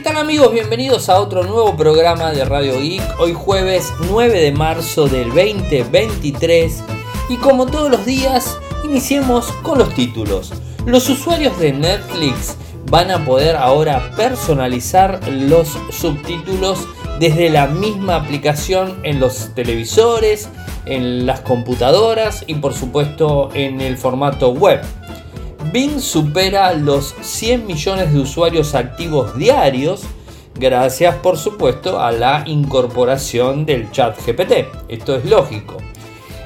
¿Qué tal amigos? Bienvenidos a otro nuevo programa de Radio Geek. Hoy jueves 9 de marzo del 2023 y como todos los días iniciemos con los títulos. Los usuarios de Netflix van a poder ahora personalizar los subtítulos desde la misma aplicación en los televisores, en las computadoras y por supuesto en el formato web. Bing supera los 100 millones de usuarios activos diarios gracias por supuesto a la incorporación del chat GPT. Esto es lógico.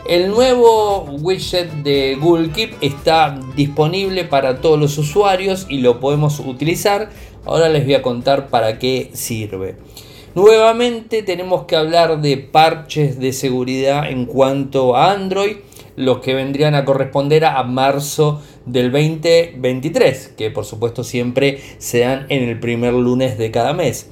El nuevo widget de Google Keep está disponible para todos los usuarios y lo podemos utilizar. Ahora les voy a contar para qué sirve. Nuevamente tenemos que hablar de parches de seguridad en cuanto a Android, los que vendrían a corresponder a marzo del 2023, que por supuesto siempre se dan en el primer lunes de cada mes.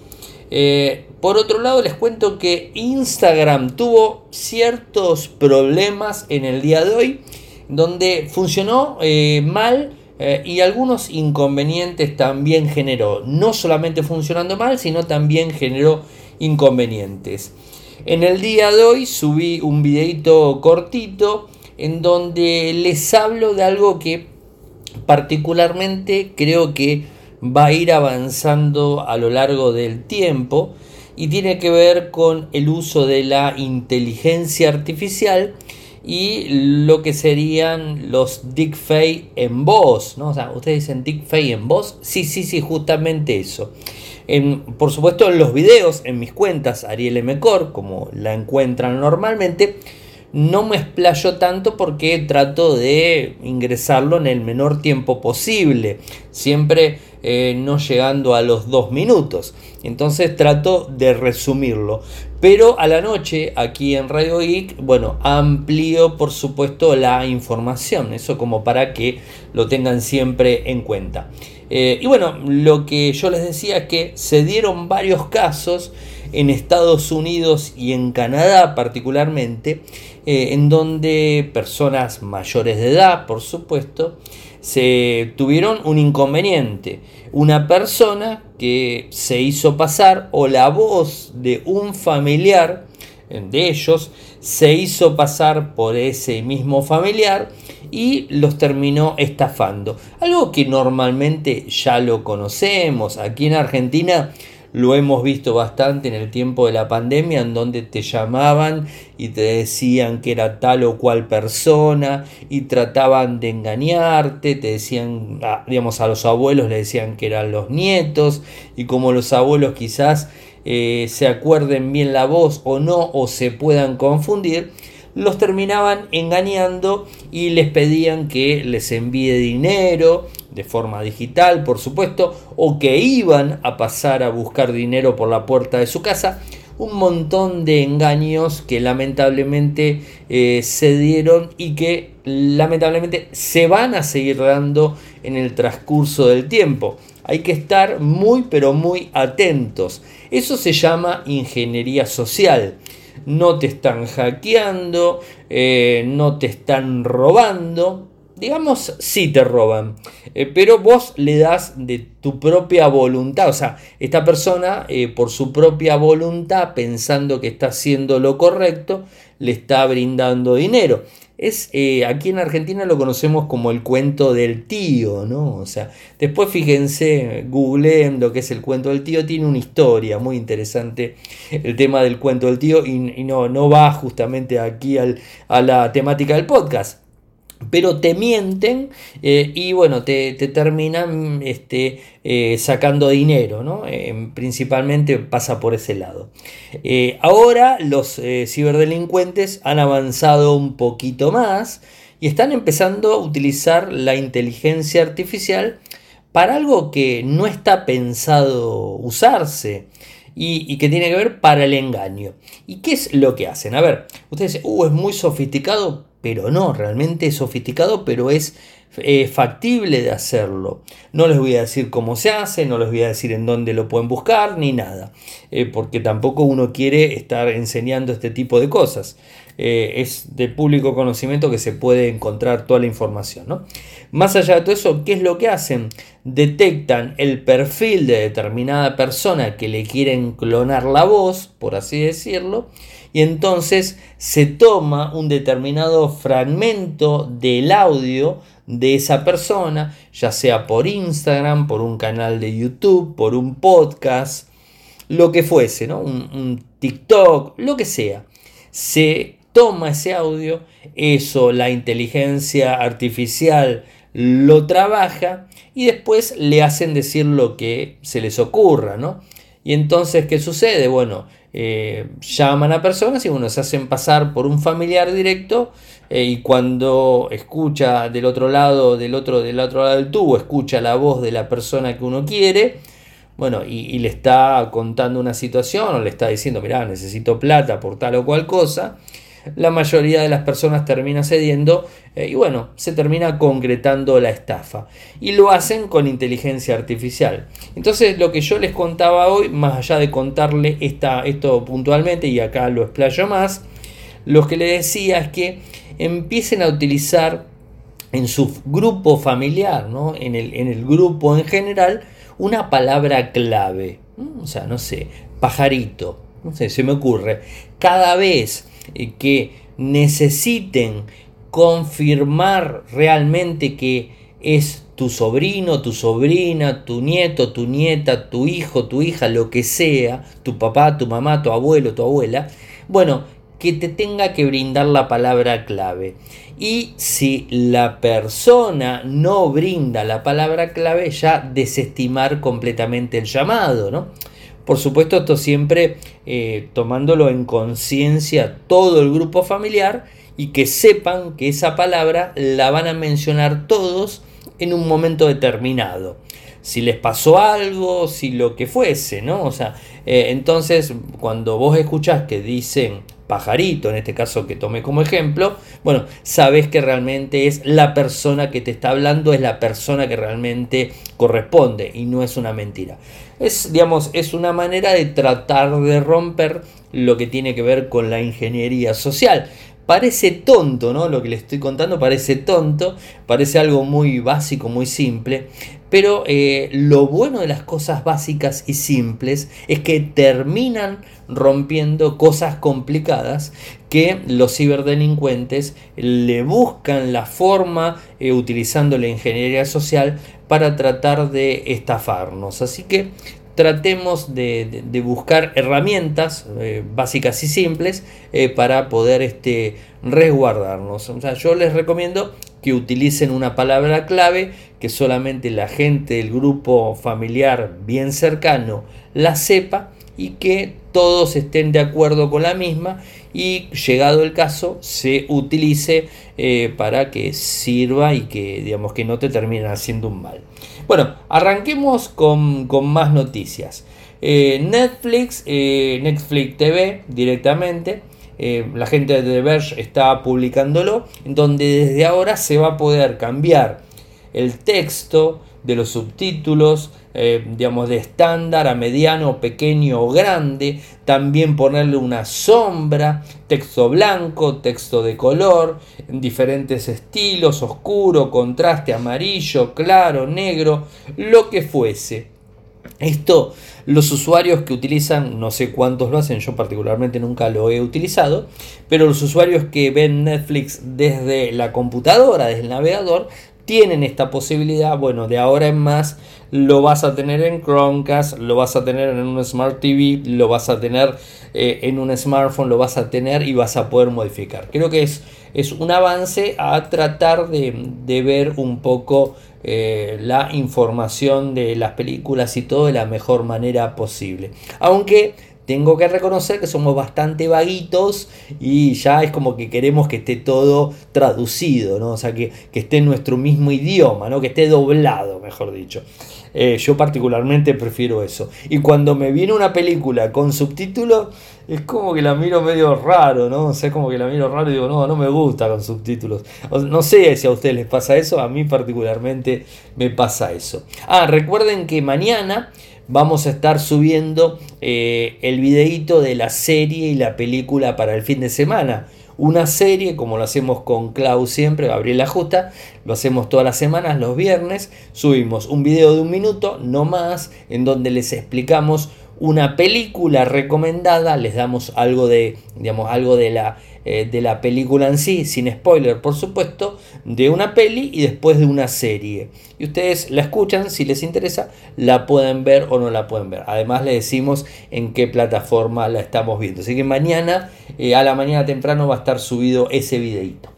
Eh, por otro lado, les cuento que Instagram tuvo ciertos problemas en el día de hoy, donde funcionó eh, mal eh, y algunos inconvenientes también generó. No solamente funcionando mal, sino también generó inconvenientes. En el día de hoy subí un videito cortito en donde les hablo de algo que particularmente creo que va a ir avanzando a lo largo del tiempo y tiene que ver con el uso de la inteligencia artificial y lo que serían los deepfake en voz, ¿no? O sea, ustedes dicen deepfake en voz, sí, sí, sí, justamente eso. En, por supuesto, en los videos, en mis cuentas, Ariel M. como la encuentran normalmente, no me explayo tanto porque trato de ingresarlo en el menor tiempo posible, siempre eh, no llegando a los dos minutos. Entonces trato de resumirlo. Pero a la noche, aquí en Radio Geek, bueno, amplío por supuesto la información, eso como para que lo tengan siempre en cuenta. Eh, y bueno, lo que yo les decía es que se dieron varios casos en Estados Unidos y en Canadá particularmente, eh, en donde personas mayores de edad, por supuesto, se tuvieron un inconveniente. Una persona que se hizo pasar o la voz de un familiar de ellos se hizo pasar por ese mismo familiar y los terminó estafando. Algo que normalmente ya lo conocemos. Aquí en Argentina lo hemos visto bastante en el tiempo de la pandemia, en donde te llamaban y te decían que era tal o cual persona y trataban de engañarte, te decían, digamos, a los abuelos le decían que eran los nietos y como los abuelos quizás eh, se acuerden bien la voz o no o se puedan confundir, los terminaban engañando y les pedían que les envíe dinero de forma digital, por supuesto, o que iban a pasar a buscar dinero por la puerta de su casa. Un montón de engaños que lamentablemente eh, se dieron y que lamentablemente se van a seguir dando en el transcurso del tiempo. Hay que estar muy pero muy atentos. Eso se llama ingeniería social no te están hackeando, eh, no te están robando. Digamos, sí te roban, eh, pero vos le das de tu propia voluntad. O sea, esta persona, eh, por su propia voluntad, pensando que está haciendo lo correcto, le está brindando dinero es eh, aquí en Argentina lo conocemos como el cuento del tío, ¿no? O sea, después fíjense, googleen lo que es el cuento del tío, tiene una historia muy interesante el tema del cuento del tío y, no, no va justamente aquí al, a la temática del podcast pero te mienten eh, y bueno, te, terminan este, eh, sacando dinero, ¿no? Eh, principalmente pasa por ese lado. ahora los ciberdelincuentes han avanzado un poquito más y están empezando a utilizar la inteligencia artificial para algo que no está pensado usarse. Y, que tiene que ver para el engaño. ¿Y qué es lo que hacen? A ver, ustedes dicen, uh, es muy sofisticado, pero no, realmente es sofisticado, pero es eh, factible de hacerlo. No les voy a decir cómo se hace, no les voy a decir en dónde lo pueden buscar, ni nada, eh, porque tampoco uno quiere estar enseñando este tipo de cosas. Eh, es de público conocimiento que se puede encontrar toda la información. ¿no? Más allá de todo eso, ¿qué es lo que hacen? Detectan el perfil de determinada persona que le quieren clonar la voz, por así decirlo, y entonces se toma un determinado fragmento del audio de esa persona, ya sea por Instagram, por un canal de YouTube, por un podcast, lo que fuese, ¿no? un, TikTok, lo que sea. Se toma ese audio, eso la inteligencia artificial lo trabaja y después le hacen decir lo que se les ocurra, ¿no? Y entonces, ¿qué sucede? Bueno, eh, llaman a personas y bueno, se hacen pasar por un familiar directo eh, y cuando escucha del otro lado, del otro, del otro lado del tubo, escucha la voz de la persona que uno quiere, bueno, y, y le está contando una situación o le está diciendo, mira, necesito plata por tal o cual cosa, la mayoría de las personas termina cediendo eh, y bueno, se termina concretando la estafa. Y lo hacen con inteligencia artificial. Entonces lo que yo les contaba hoy, más allá de contarle esta, esto puntualmente, y acá lo explayo más, lo que les decía es que empiecen a utilizar en su grupo familiar, ¿no? en, el, en el grupo en general, una palabra clave. O sea, no sé, pajarito. No sé, se me ocurre. Cada vez que necesiten confirmar realmente que es tu sobrino, tu sobrina, tu nieto, tu nieta, tu hijo, tu hija, lo que sea, tu papá, tu mamá, tu abuelo, tu abuela, bueno, que te tenga que brindar la palabra clave. Y si la persona no brinda la palabra clave, ya desestimar completamente el llamado, ¿no? Por supuesto, esto siempre eh, tomándolo en conciencia todo el grupo familiar y que sepan que esa palabra la van a mencionar todos en un momento determinado. Si les pasó algo, si lo que fuese, ¿no? O sea, eh, entonces cuando vos escuchás que dicen pajarito, en este caso que tomé como ejemplo, bueno, sabes que realmente es la persona que te está hablando, es la persona que realmente corresponde y no es una mentira. Es, digamos, es una manera de tratar de romper lo que tiene que ver con la ingeniería social. Parece tonto, ¿no? Lo que le estoy contando parece tonto, parece algo muy básico, muy simple, pero eh, lo bueno de las cosas básicas y simples es que terminan rompiendo cosas complicadas que los ciberdelincuentes le buscan la forma eh, utilizando la ingeniería social para tratar de estafarnos. Así que tratemos de, buscar herramientas eh, básicas y simples eh, para poder este, resguardarnos. O sea, yo les recomiendo que utilicen una palabra clave que solamente la gente del grupo familiar bien cercano la sepa y que todos estén de acuerdo con la misma y llegado el caso se utilice eh, para que sirva y que digamos que no te termine haciendo un mal. Bueno, arranquemos con, más noticias. Eh, Netflix, eh, Netflix TV directamente, la gente de The Verge está publicándolo, donde desde ahora se va a poder cambiar el texto de los subtítulos, eh, digamos, de estándar a mediano, pequeño o grande. También ponerle una sombra, texto blanco, texto de color, en diferentes estilos, oscuro, contraste, amarillo, claro, negro, lo que fuese. Esto los usuarios que utilizan, no sé cuántos lo hacen, yo particularmente nunca lo he utilizado, pero los usuarios que ven Netflix desde la computadora, desde el navegador, tienen esta posibilidad, bueno, de ahora en más lo vas a tener en Chromecast, lo vas a tener en un Smart TV, lo vas a tener eh, en un smartphone, lo vas a tener y vas a poder modificar. Creo que es, es un avance a tratar de, ver un poco eh, la información de las películas y todo de la mejor manera posible. Aunque tengo que reconocer que somos bastante vaguitos y ya es como que queremos que esté todo traducido, ¿no? O sea, que, esté en nuestro mismo idioma, ¿no? Que esté doblado, mejor dicho. Eh, yo particularmente prefiero eso. Y cuando me viene una película con subtítulos, es como que la miro medio raro, ¿no? O sea, como que la miro raro y digo, no, no me gusta con subtítulos. no sé si a ustedes les pasa eso, a mí particularmente me pasa eso. Ah, recuerden que mañana vamos a estar subiendo eh, el videíto de la serie y la película para el fin de semana. Una serie, como lo hacemos con Clau siempre, Gabriela Justa, lo hacemos todas las semanas, los viernes, subimos un video de un minuto, no más, en donde les explicamos una película recomendada, les damos algo de, digamos, algo de la, eh, de la película en sí, sin spoiler por supuesto, de una peli y después de una serie. Y ustedes la escuchan, si les interesa, la pueden ver o no la pueden ver. Además les decimos en qué plataforma la estamos viendo. Así que mañana, eh, a la mañana temprano, va a estar subido ese videito.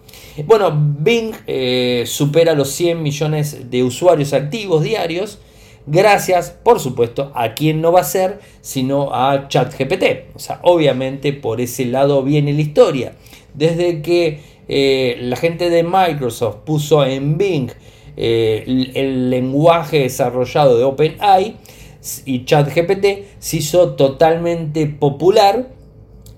Bueno, Bing eh, supera los 100 millones de usuarios activos diarios gracias, por supuesto, a quien no va a ser, sino a ChatGPT. O sea, obviamente por ese lado viene la historia. Desde que eh, la gente de Microsoft puso en Bing eh, el, lenguaje desarrollado de OpenAI y ChatGPT se hizo totalmente popular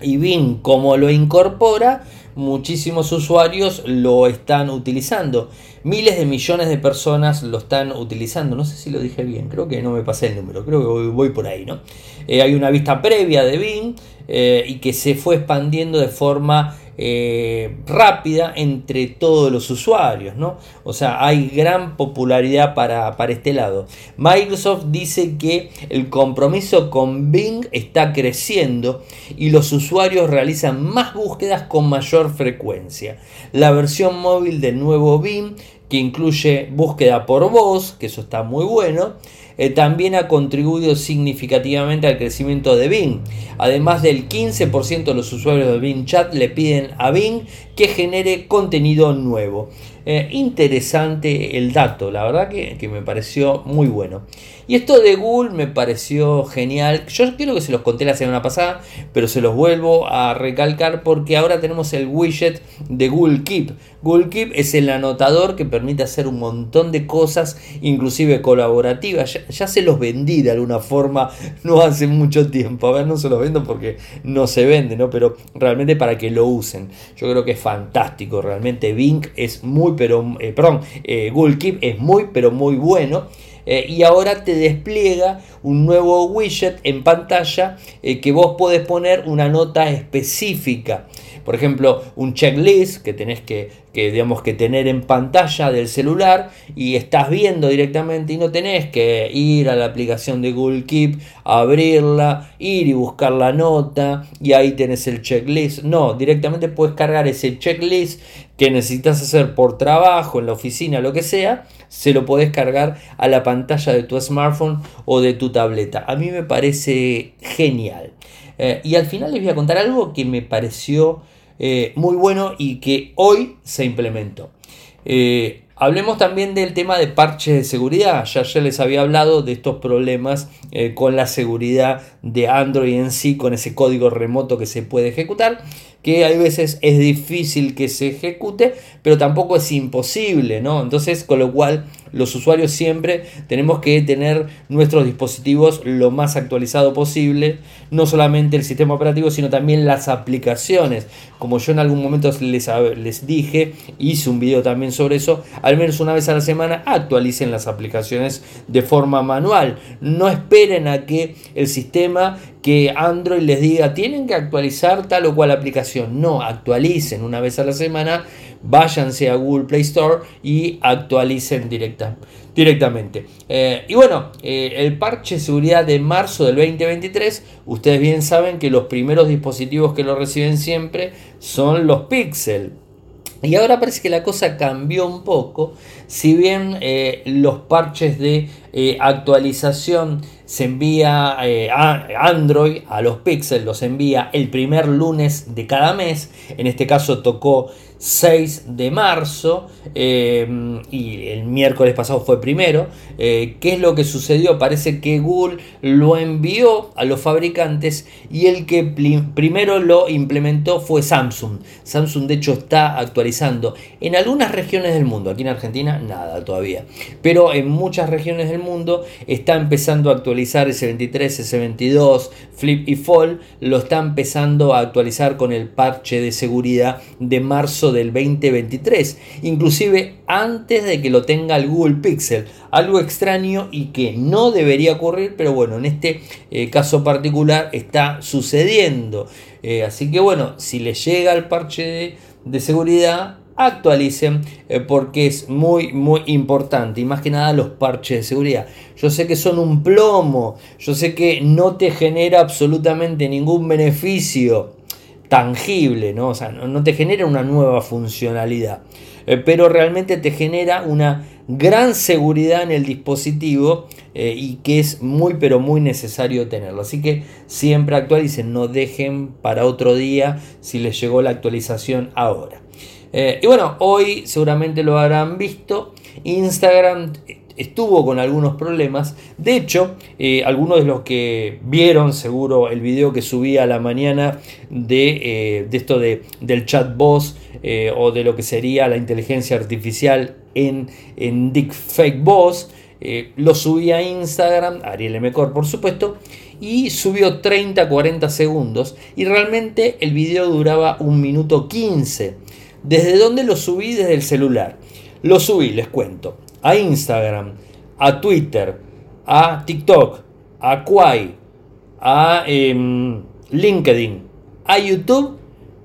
y Bing como lo incorpora muchísimos usuarios lo están utilizando. Miles de millones de personas lo están utilizando. No sé si lo dije bien, creo que no me pasé el número, creo que voy, por ahí, ¿no? Eh, hay una vista previa de Bing eh, y que se fue expandiendo de forma eh, rápida entre todos los usuarios, ¿no? O sea, hay gran popularidad para, para, este lado. Microsoft dice que el compromiso con Bing está creciendo y los usuarios realizan más búsquedas con mayor frecuencia. La versión móvil del nuevo Bing, que incluye búsqueda por voz, que eso está muy bueno, eh, también ha contribuido significativamente al crecimiento de Bing. Además del 15% de los usuarios de Bing Chat le piden a Bing que genere contenido nuevo. Eh, interesante el dato, la verdad que, me pareció muy bueno. Y esto de Google me pareció genial. Yo creo que se los conté la semana pasada, pero se los vuelvo a recalcar porque ahora tenemos el widget de Google Keep. Google Keep es el anotador que permite hacer un montón de cosas, inclusive colaborativas. Ya, se los vendí de alguna forma no hace mucho tiempo. A ver, no se los vendo porque no se vende, ¿no? Pero realmente para que lo usen. Yo creo que es fantástico. Realmente Bing es muy pero, eh, perdón, eh, Google Keep es muy, pero muy bueno. Eh, y ahora te despliega un nuevo widget en pantalla que vos podés poner una nota específica. Por ejemplo, un checklist que tenés que, digamos, que tener en pantalla del celular y estás viendo directamente y no tenés que ir a la aplicación de Google Keep, abrirla, ir y buscar la nota y ahí tenés el checklist. No, directamente puedes cargar ese checklist que necesitas hacer por trabajo, en la oficina, lo que sea, se lo podés cargar a la pantalla de tu smartphone o de tu tableta. A mí me parece genial. Eh, y al final les voy a contar algo que me pareció eh, muy bueno y que hoy se implementó. Eh, hablemos también del tema de parches de seguridad. Ya, ya les había hablado de estos problemas con la seguridad de Android en sí, con ese código remoto que se puede ejecutar que hay veces es difícil que se ejecute, pero tampoco es imposible, ¿no? Entonces, con lo cual los usuarios siempre tenemos que tener nuestros dispositivos lo más actualizado posible, no solamente el sistema operativo, sino también las aplicaciones. Como yo en algún momento les, les dije, hice un video también sobre eso, al menos una vez a la semana actualicen las aplicaciones de forma manual. No esperen a que el sistema que Android les diga tienen que actualizar tal o cual aplicación. No, actualicen una vez a la semana, váyanse a Google Play Store y actualicen directa, directamente. Eh, y bueno, eh, el parche de seguridad de marzo del 2023, ustedes bien saben que los primeros dispositivos que lo reciben siempre son los Pixel. Y ahora parece que la cosa cambió un poco, si bien eh, los parches de actualización se envía eh, a Android a los Pixel, los envía el primer lunes de cada mes. En este caso tocó 6 de marzo eh, y el miércoles pasado fue primero. Eh, ¿Qué es lo que sucedió? Parece que Google lo envió a los fabricantes y el que primero lo implementó fue Samsung. Samsung de hecho está actualizando en algunas regiones del mundo. Aquí en Argentina nada todavía. Pero en muchas regiones del mundo está empezando a actualizar actualizar S23, S22, Flip y Fall, lo está empezando a actualizar con el parche de seguridad de marzo del 2023, inclusive antes de que lo tenga el Google Pixel. Algo extraño y que no debería ocurrir, pero bueno, en este eh, caso particular está sucediendo. Eh, así que bueno, si le llega el parche de seguridad, actualicen eh, porque es muy muy importante y más que nada los parches de seguridad yo sé que son un plomo yo sé que no te genera absolutamente ningún beneficio tangible no o sea no, te genera una nueva funcionalidad eh, pero realmente te genera una gran seguridad en el dispositivo eh, y que es muy pero muy necesario tenerlo así que siempre actualicen no dejen para otro día si les llegó la actualización ahora eh, y bueno, hoy seguramente lo habrán visto. Instagram estuvo con algunos problemas. De hecho, eh, algunos de los que vieron seguro el video que subí a la mañana de, eh, esto de, del chat boss o de lo que sería la inteligencia artificial en, en Fake Boss, lo subí a Instagram, Ariel Mecor por supuesto, y subió 30-40 segundos y realmente el video duraba un minuto 15. ¿Desde dónde lo subí? Desde el celular. Lo subí, les cuento, a Instagram, a Twitter, a TikTok, a Quai, a em, LinkedIn, a YouTube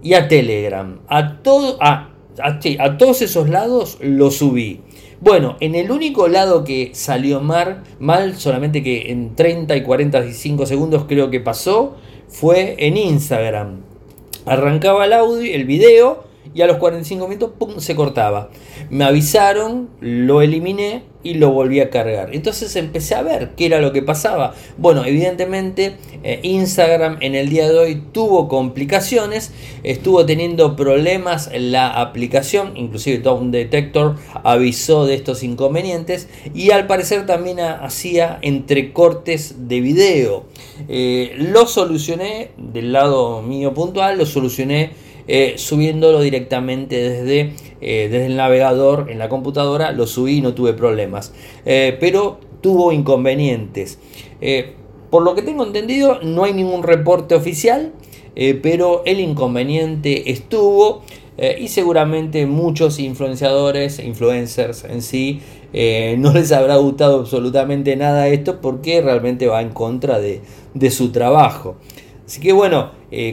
y a Telegram. A, todo, a, a, todos esos lados lo subí. Bueno, en el único lado que salió mal, mal, solamente que en 30 y 45 segundos creo que pasó, fue en Instagram. Arrancaba el audio, el video, y a los 45 minutos ¡pum! se cortaba. Me avisaron, lo eliminé y lo volví a cargar. Entonces empecé a ver qué era lo que pasaba. Bueno, evidentemente eh, Instagram en el día de hoy tuvo complicaciones, estuvo teniendo problemas en la aplicación, inclusive Tom Detector avisó de estos inconvenientes y al parecer también hacía entrecortes de video. Eh, lo solucioné del lado mío puntual, lo solucioné eh, subiéndolo directamente desde, eh, desde el navegador en la computadora, lo subí y no tuve problemas. Eh, pero tuvo inconvenientes. por lo que tengo entendido, no hay ningún reporte oficial, pero el inconveniente estuvo. y seguramente muchos influenciadores, influencers en sí, no les habrá gustado absolutamente nada esto porque realmente va en contra de, de su trabajo. Así que bueno,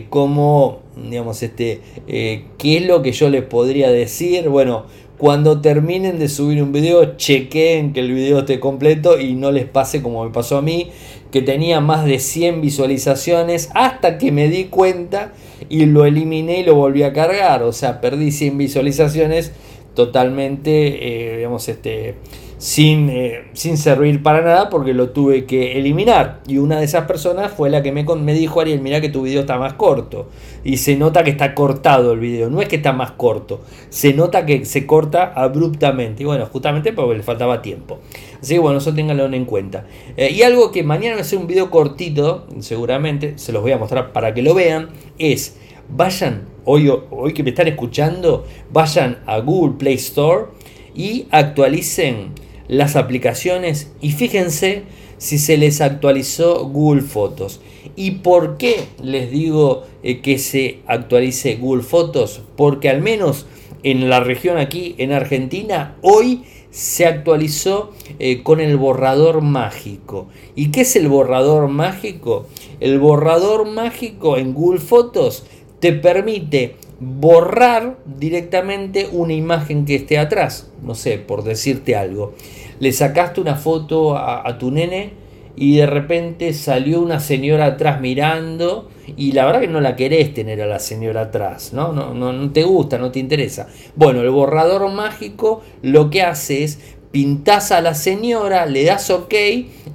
como digamos, este, eh, ¿qué es lo que yo les podría decir? Bueno, cuando terminen de subir un video, chequeen que el video esté completo y no les pase como me pasó a mí, que tenía más de 100 visualizaciones hasta que me di cuenta y lo eliminé y lo volví a cargar. O sea, perdí 100 visualizaciones totalmente, eh, digamos, este sin, eh, sin servir para nada porque lo tuve que eliminar. Y una de esas personas fue la que me, me dijo, Ariel, mira que tu video está más corto. Y se nota que está cortado el video, no es que está más corto, se nota que se corta abruptamente. Y bueno, justamente porque le faltaba tiempo. Así que bueno, eso ténganlo en cuenta. Eh, y algo que mañana va a ser un video cortito, seguramente, se los voy a mostrar para que lo vean, es vayan, hoy, hoy que me están escuchando, vayan a Google Play Store y actualicen las aplicaciones y fíjense si se les actualizó Google Fotos. ¿Y por qué les digo eh, que se actualice Google Fotos? Porque al menos en la región aquí, en Argentina, hoy se actualizó eh, con el borrador mágico. ¿Y qué es el borrador mágico? El borrador mágico en Google Fotos te permite borrar directamente una imagen que esté atrás. No sé, por decirte algo le sacaste una foto a, tu nene y de repente salió una señora atrás mirando y la verdad que no la querés tener a la señora atrás, ¿no? No, no, no te gusta, no te interesa. Bueno, el borrador mágico lo que hace es pintas a la señora, le das ok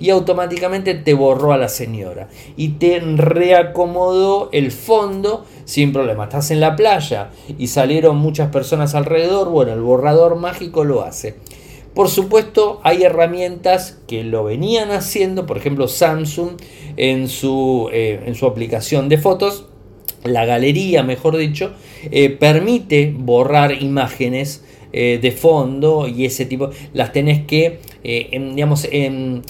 y automáticamente te borró a la señora y te reacomodó el fondo sin problema. Estás en la playa y salieron muchas personas alrededor, bueno, el borrador mágico lo hace. Por supuesto, hay herramientas que lo venían haciendo, por ejemplo, Samsung en su, eh, en su aplicación de fotos, la galería, mejor dicho, eh, permite borrar imágenes eh, de fondo y ese tipo, las tenés que eh, en, digamos, en,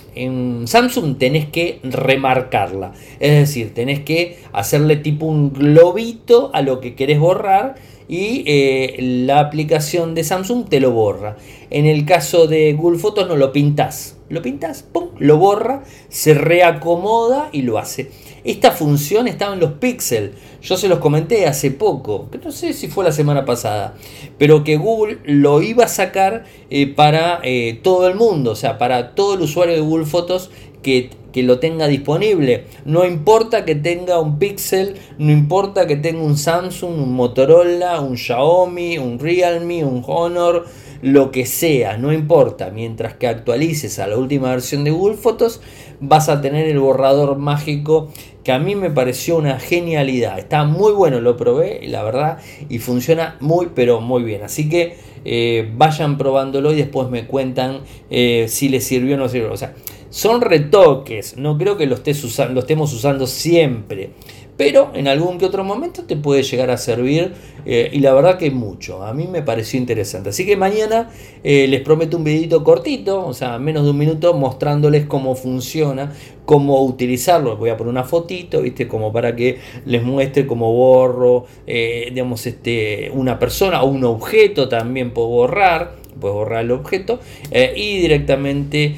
Samsung tenés que remarcarla. Es decir, tenés que hacerle tipo un globito a lo que querés borrar y eh, la aplicación de Samsung te lo borra. En el caso de Google Fotos no lo pintas. Lo pintas, ¡pum! lo borra, se reacomoda y lo hace. Esta función estaba en los Pixel. Yo se los comenté hace poco, no sé si fue la semana pasada, pero que Google lo iba a sacar eh, para eh, todo el mundo, o sea, para todo el usuario de Google Fotos que, que, lo tenga disponible. No importa que tenga un Pixel, no importa que tenga un Samsung, un Motorola, un Xiaomi, un Realme, un Honor, lo que sea, no importa. Mientras que actualices a la última versión de Google Fotos, vas a tener el borrador mágico que a mí me pareció una genialidad. Está muy bueno, lo probé, la verdad, y funciona muy, pero muy bien. Así que eh, vayan probándolo y después me cuentan eh, si les sirvió o no sirvió. O sea, son retoques, no creo que lo, estés usando, lo estemos usando siempre pero en algún que otro momento te puede llegar a servir eh, y la verdad que mucho, a mí me pareció interesante. Así que mañana les prometo un videito cortito, o sea, menos de un minuto, mostrándoles cómo funciona, cómo utilizarlo. Voy a poner una fotito, ¿viste? Como para que les muestre cómo borro, eh, digamos, este, una persona o un objeto también puedo borrar puedes borrar el objeto y directamente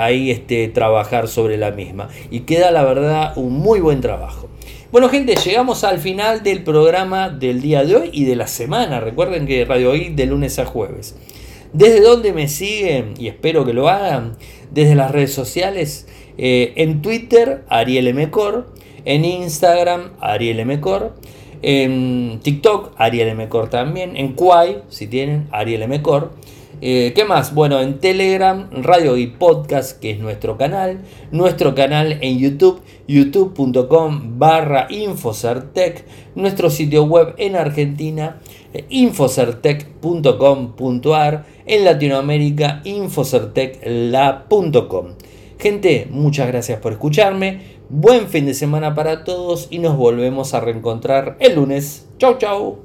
ahí este, trabajar sobre la misma y queda la verdad un muy buen trabajo bueno, gente, llegamos al final del programa del día de hoy y de la semana. Recuerden que Radio Geek de lunes a jueves. ¿Desde dónde me siguen? Y espero que lo hagan. Desde las redes sociales. Eh, en Twitter, Ariel Mcor. En Instagram, Ariel Mcor. En TikTok, Ariel Mcor también. En Quai, si tienen, Ariel Mcor. Eh, ¿Qué más? Bueno, en Telegram, Radio y Podcast, que es nuestro canal. Nuestro canal en YouTube, youtube.com barra Infocertec. Nuestro sitio web en Argentina, eh, infocertec.com.ar. En Latinoamérica, infocertecla.com. Gente, muchas gracias por escucharme. Buen fin de semana para todos y nos volvemos a reencontrar el lunes. Chau, chau.